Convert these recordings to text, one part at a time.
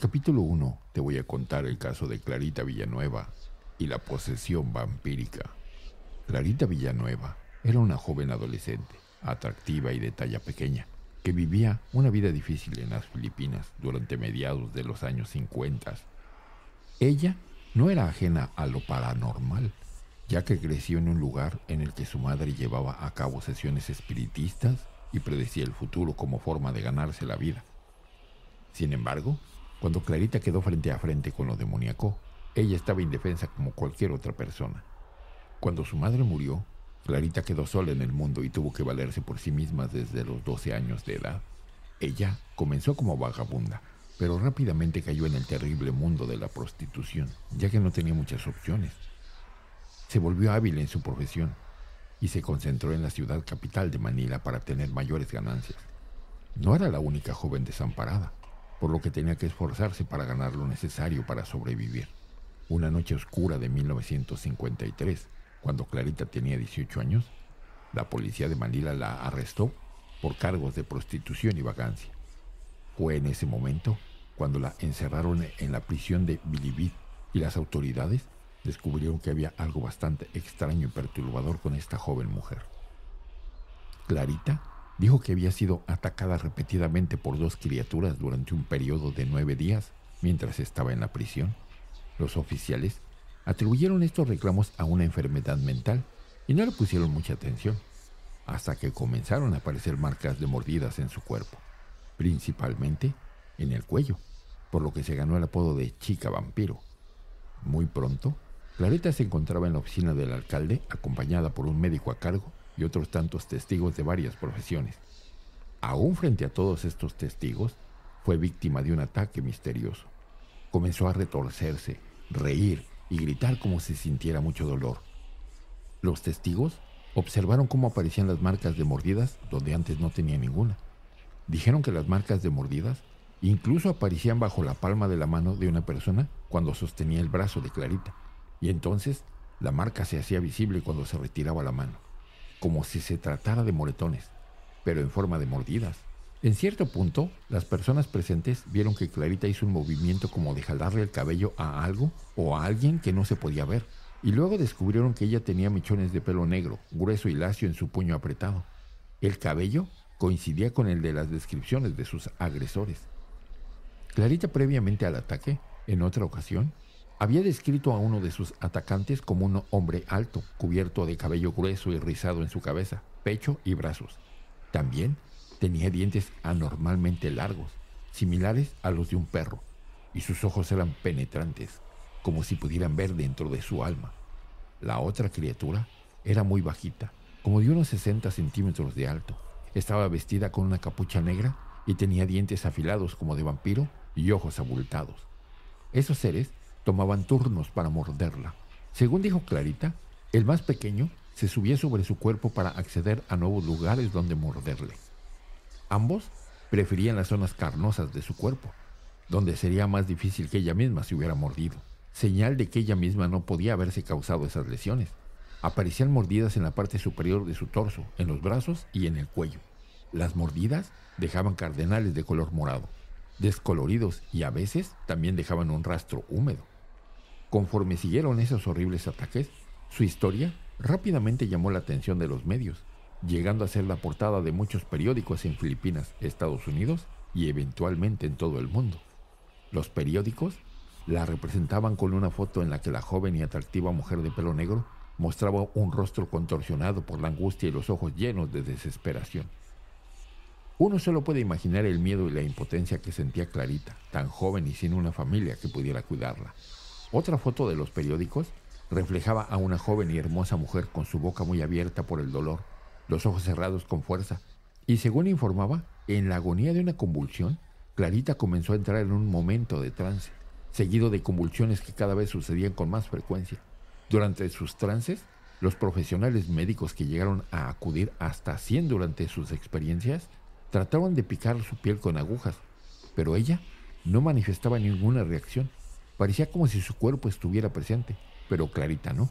El capítulo 1 te voy a contar el caso de Clarita Villanueva y la posesión vampírica. Clarita Villanueva era una joven adolescente, atractiva y de talla pequeña, que vivía una vida difícil en las Filipinas durante mediados de los años 50. Ella no era ajena a lo paranormal, ya que creció en un lugar en el que su madre llevaba a cabo sesiones espiritistas y predecía el futuro como forma de ganarse la vida. Sin embargo, cuando Clarita quedó frente a frente con lo demoníaco, ella estaba indefensa como cualquier otra persona. Cuando su madre murió, Clarita quedó sola en el mundo y tuvo que valerse por sí misma desde los 12 años de edad. Ella comenzó como vagabunda, pero rápidamente cayó en el terrible mundo de la prostitución, ya que no tenía muchas opciones. Se volvió hábil en su profesión y se concentró en la ciudad capital de Manila para tener mayores ganancias. No era la única joven desamparada por lo que tenía que esforzarse para ganar lo necesario para sobrevivir. Una noche oscura de 1953, cuando Clarita tenía 18 años, la policía de Manila la arrestó por cargos de prostitución y vagancia. Fue en ese momento cuando la encerraron en la prisión de Bilibid y las autoridades descubrieron que había algo bastante extraño y perturbador con esta joven mujer. Clarita dijo que había sido atacada repetidamente por dos criaturas durante un periodo de nueve días mientras estaba en la prisión. Los oficiales atribuyeron estos reclamos a una enfermedad mental y no le pusieron mucha atención, hasta que comenzaron a aparecer marcas de mordidas en su cuerpo, principalmente en el cuello, por lo que se ganó el apodo de chica vampiro. Muy pronto, Clarita se encontraba en la oficina del alcalde acompañada por un médico a cargo y otros tantos testigos de varias profesiones. Aún frente a todos estos testigos, fue víctima de un ataque misterioso. Comenzó a retorcerse, reír y gritar como si sintiera mucho dolor. Los testigos observaron cómo aparecían las marcas de mordidas donde antes no tenía ninguna. Dijeron que las marcas de mordidas incluso aparecían bajo la palma de la mano de una persona cuando sostenía el brazo de Clarita, y entonces la marca se hacía visible cuando se retiraba la mano como si se tratara de moretones, pero en forma de mordidas. En cierto punto, las personas presentes vieron que Clarita hizo un movimiento como de jalarle el cabello a algo o a alguien que no se podía ver, y luego descubrieron que ella tenía mechones de pelo negro, grueso y lacio en su puño apretado. El cabello coincidía con el de las descripciones de sus agresores. Clarita previamente al ataque, en otra ocasión, había descrito a uno de sus atacantes como un hombre alto, cubierto de cabello grueso y rizado en su cabeza, pecho y brazos. También tenía dientes anormalmente largos, similares a los de un perro, y sus ojos eran penetrantes, como si pudieran ver dentro de su alma. La otra criatura era muy bajita, como de unos 60 centímetros de alto. Estaba vestida con una capucha negra y tenía dientes afilados como de vampiro y ojos abultados. Esos seres tomaban turnos para morderla. Según dijo Clarita, el más pequeño se subía sobre su cuerpo para acceder a nuevos lugares donde morderle. Ambos preferían las zonas carnosas de su cuerpo, donde sería más difícil que ella misma se hubiera mordido, señal de que ella misma no podía haberse causado esas lesiones. Aparecían mordidas en la parte superior de su torso, en los brazos y en el cuello. Las mordidas dejaban cardenales de color morado, descoloridos y a veces también dejaban un rastro húmedo. Conforme siguieron esos horribles ataques, su historia rápidamente llamó la atención de los medios, llegando a ser la portada de muchos periódicos en Filipinas, Estados Unidos y eventualmente en todo el mundo. Los periódicos la representaban con una foto en la que la joven y atractiva mujer de pelo negro mostraba un rostro contorsionado por la angustia y los ojos llenos de desesperación. Uno solo puede imaginar el miedo y la impotencia que sentía Clarita, tan joven y sin una familia que pudiera cuidarla. Otra foto de los periódicos reflejaba a una joven y hermosa mujer con su boca muy abierta por el dolor, los ojos cerrados con fuerza, y según informaba, en la agonía de una convulsión, Clarita comenzó a entrar en un momento de trance, seguido de convulsiones que cada vez sucedían con más frecuencia. Durante sus trances, los profesionales médicos que llegaron a acudir hasta 100 durante sus experiencias trataban de picar su piel con agujas, pero ella no manifestaba ninguna reacción. Parecía como si su cuerpo estuviera presente, pero Clarita no.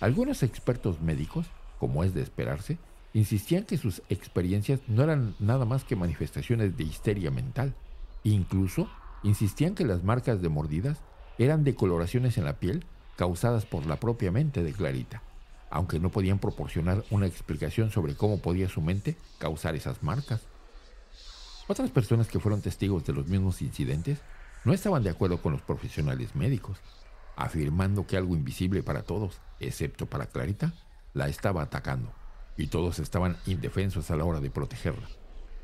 Algunos expertos médicos, como es de esperarse, insistían que sus experiencias no eran nada más que manifestaciones de histeria mental. Incluso insistían que las marcas de mordidas eran decoloraciones en la piel causadas por la propia mente de Clarita, aunque no podían proporcionar una explicación sobre cómo podía su mente causar esas marcas. Otras personas que fueron testigos de los mismos incidentes no estaban de acuerdo con los profesionales médicos, afirmando que algo invisible para todos, excepto para Clarita, la estaba atacando, y todos estaban indefensos a la hora de protegerla.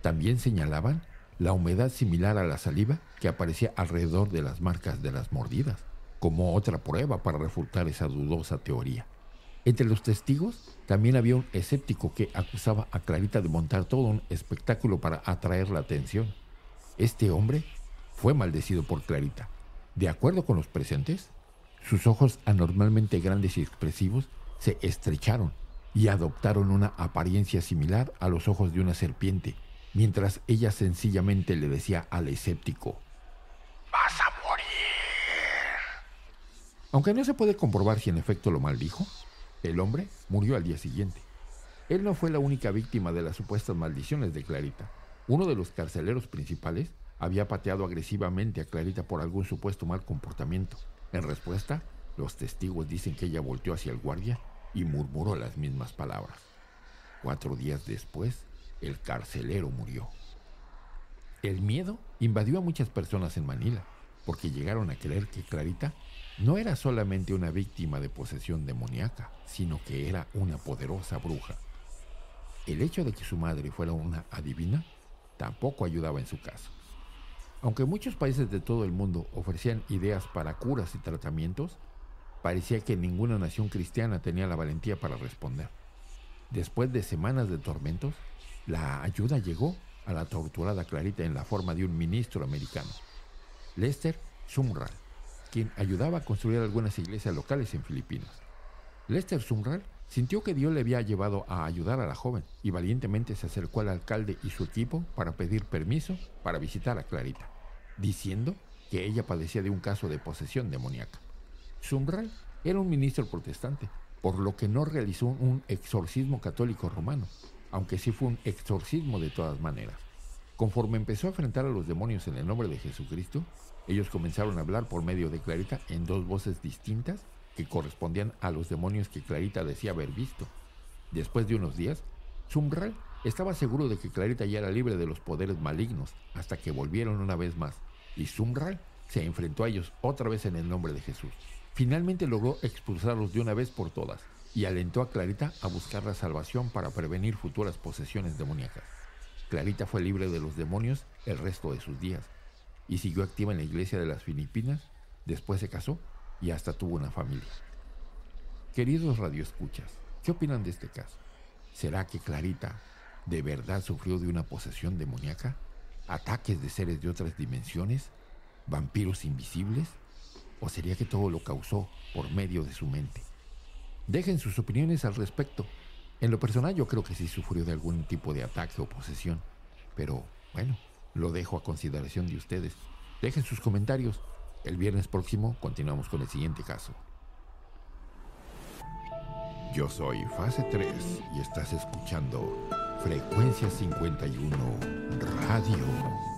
También señalaban la humedad similar a la saliva que aparecía alrededor de las marcas de las mordidas, como otra prueba para refutar esa dudosa teoría. Entre los testigos también había un escéptico que acusaba a Clarita de montar todo un espectáculo para atraer la atención. Este hombre fue maldecido por Clarita. De acuerdo con los presentes, sus ojos anormalmente grandes y expresivos se estrecharon y adoptaron una apariencia similar a los ojos de una serpiente, mientras ella sencillamente le decía al escéptico, ¡Vas a morir! Aunque no se puede comprobar si en efecto lo maldijo, el hombre murió al día siguiente. Él no fue la única víctima de las supuestas maldiciones de Clarita. Uno de los carceleros principales había pateado agresivamente a Clarita por algún supuesto mal comportamiento. En respuesta, los testigos dicen que ella volteó hacia el guardia y murmuró las mismas palabras. Cuatro días después, el carcelero murió. El miedo invadió a muchas personas en Manila, porque llegaron a creer que Clarita no era solamente una víctima de posesión demoníaca, sino que era una poderosa bruja. El hecho de que su madre fuera una adivina tampoco ayudaba en su caso. Aunque muchos países de todo el mundo ofrecían ideas para curas y tratamientos, parecía que ninguna nación cristiana tenía la valentía para responder. Después de semanas de tormentos, la ayuda llegó a la torturada Clarita en la forma de un ministro americano, Lester Sumrall, quien ayudaba a construir algunas iglesias locales en Filipinas. Lester Sumrall sintió que Dios le había llevado a ayudar a la joven y valientemente se acercó al alcalde y su equipo para pedir permiso para visitar a Clarita, diciendo que ella padecía de un caso de posesión demoníaca. Sumrall era un ministro protestante, por lo que no realizó un exorcismo católico romano, aunque sí fue un exorcismo de todas maneras. Conforme empezó a enfrentar a los demonios en el nombre de Jesucristo, ellos comenzaron a hablar por medio de Clarita en dos voces distintas correspondían a los demonios que Clarita decía haber visto. Después de unos días, Sumrall estaba seguro de que Clarita ya era libre de los poderes malignos hasta que volvieron una vez más, y Sumrall se enfrentó a ellos otra vez en el nombre de Jesús. Finalmente logró expulsarlos de una vez por todas y alentó a Clarita a buscar la salvación para prevenir futuras posesiones demoníacas. Clarita fue libre de los demonios el resto de sus días y siguió activa en la iglesia de las Filipinas, después se casó y hasta tuvo una familia. Queridos radioescuchas, ¿qué opinan de este caso? ¿Será que Clarita de verdad sufrió de una posesión demoníaca? ¿Ataques de seres de otras dimensiones? ¿Vampiros invisibles? ¿O sería que todo lo causó por medio de su mente? Dejen sus opiniones al respecto. En lo personal yo creo que sí sufrió de algún tipo de ataque o posesión. Pero bueno, lo dejo a consideración de ustedes. Dejen sus comentarios. El viernes próximo continuamos con el siguiente caso. Yo soy Fase 3 y estás escuchando Frecuencia 51 Radio.